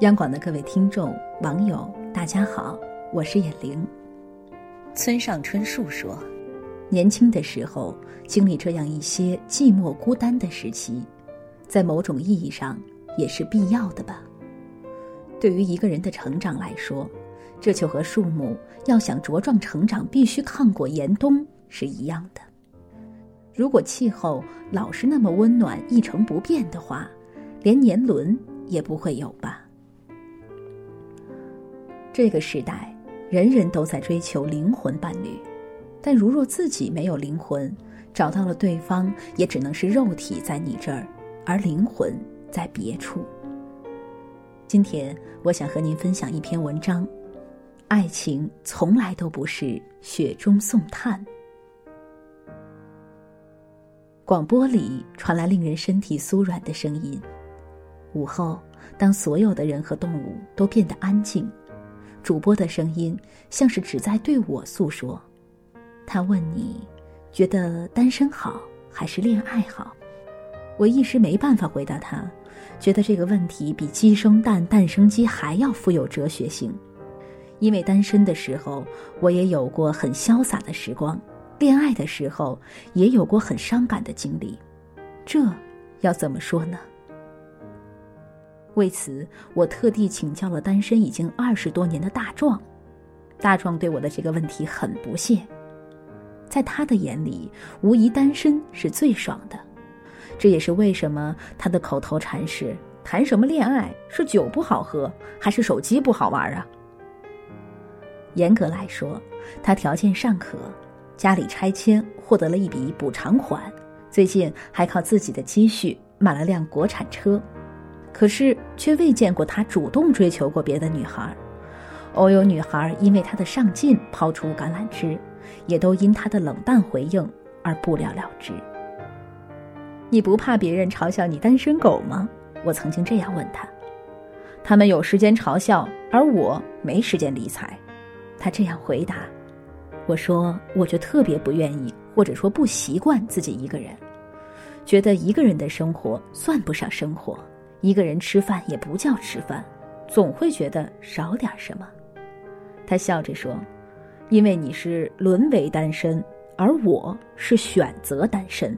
央广的各位听众、网友，大家好，我是眼玲。村上春树说：“年轻的时候经历这样一些寂寞孤单的时期，在某种意义上也是必要的吧。对于一个人的成长来说，这就和树木要想茁壮成长，必须抗过严冬是一样的。如果气候老是那么温暖、一成不变的话，连年轮也不会有吧。”这个时代，人人都在追求灵魂伴侣，但如若自己没有灵魂，找到了对方，也只能是肉体在你这儿，而灵魂在别处。今天，我想和您分享一篇文章：爱情从来都不是雪中送炭。广播里传来令人身体酥软的声音。午后，当所有的人和动物都变得安静。主播的声音像是只在对我诉说。他问你，觉得单身好还是恋爱好？我一时没办法回答他，觉得这个问题比鸡生蛋，蛋生鸡还要富有哲学性。因为单身的时候，我也有过很潇洒的时光；恋爱的时候，也有过很伤感的经历。这要怎么说呢？为此，我特地请教了单身已经二十多年的大壮。大壮对我的这个问题很不屑，在他的眼里，无疑单身是最爽的。这也是为什么他的口头禅是：“谈什么恋爱？是酒不好喝，还是手机不好玩啊？”严格来说，他条件尚可，家里拆迁获得了一笔补偿款，最近还靠自己的积蓄买了辆国产车。可是却未见过他主动追求过别的女孩，偶有女孩因为他的上进抛出橄榄枝，也都因他的冷淡回应而不了了之。你不怕别人嘲笑你单身狗吗？我曾经这样问他。他们有时间嘲笑，而我没时间理睬。他这样回答。我说，我就特别不愿意，或者说不习惯自己一个人，觉得一个人的生活算不上生活。一个人吃饭也不叫吃饭，总会觉得少点什么。他笑着说：“因为你是沦为单身，而我是选择单身。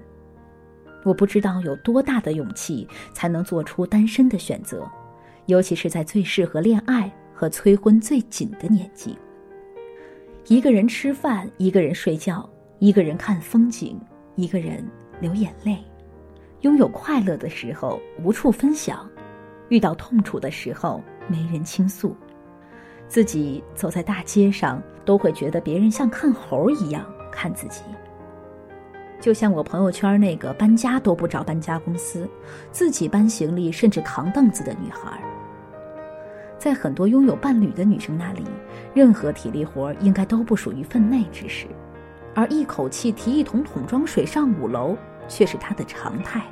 我不知道有多大的勇气才能做出单身的选择，尤其是在最适合恋爱和催婚最紧的年纪。一个人吃饭，一个人睡觉，一个人看风景，一个人流眼泪。”拥有快乐的时候无处分享，遇到痛楚的时候没人倾诉，自己走在大街上都会觉得别人像看猴一样看自己。就像我朋友圈那个搬家都不找搬家公司，自己搬行李甚至扛凳子的女孩，在很多拥有伴侣的女生那里，任何体力活应该都不属于分内之事，而一口气提一桶桶装水上五楼。却是她的常态。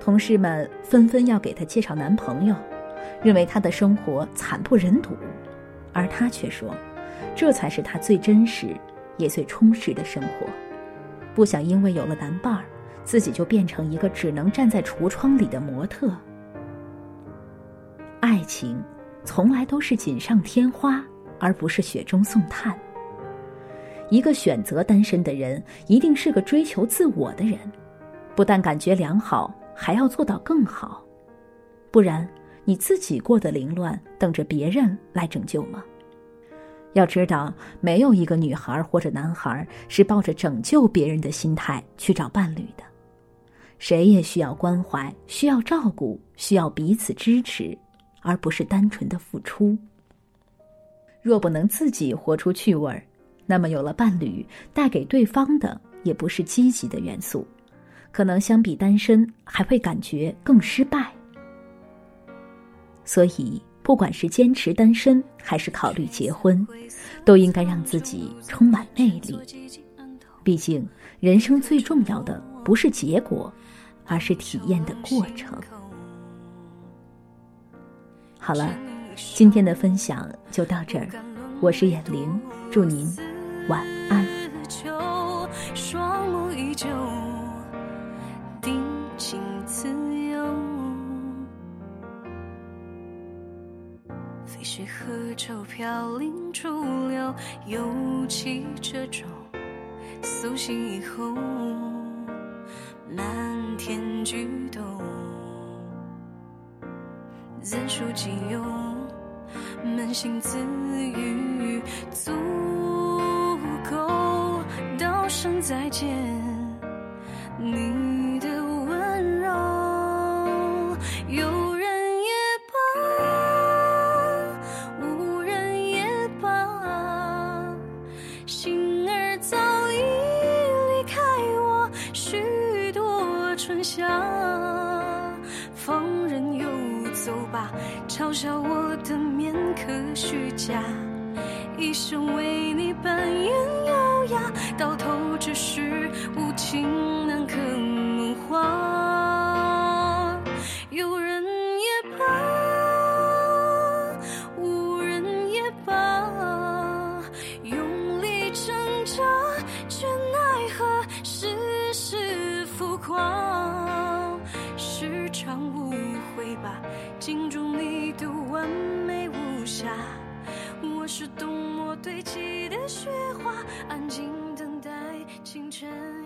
同事们纷纷要给她介绍男朋友，认为她的生活惨不忍睹，而她却说，这才是她最真实也最充实的生活。不想因为有了男伴儿，自己就变成一个只能站在橱窗里的模特。爱情，从来都是锦上添花，而不是雪中送炭。一个选择单身的人，一定是个追求自我的人，不但感觉良好，还要做到更好，不然你自己过得凌乱，等着别人来拯救吗？要知道，没有一个女孩或者男孩是抱着拯救别人的心态去找伴侣的，谁也需要关怀，需要照顾，需要彼此支持，而不是单纯的付出。若不能自己活出趣味儿。那么有了伴侣，带给对方的也不是积极的元素，可能相比单身还会感觉更失败。所以，不管是坚持单身还是考虑结婚，都应该让自己充满魅力。毕竟，人生最重要的不是结果，而是体验的过程。好了，今天的分享就到这儿，我是眼玲，祝您。晚安。双目依旧，定情自由。何舟飘零逐流，尤其这种苏醒以后，漫天菊动，自述己有，扪心自语，足见。你的温柔，有人也罢，无人也罢，心儿早已离开我许多春夏。放任游走吧，嘲笑我的面可虚假，一生为你扮演优雅，到头只是无情难可梦话。有人也罢，无人也罢，用力挣扎，却奈何世事浮夸。时常误会吧，镜中你的完美无瑕，我是多么堆积的雪花安静等待清晨。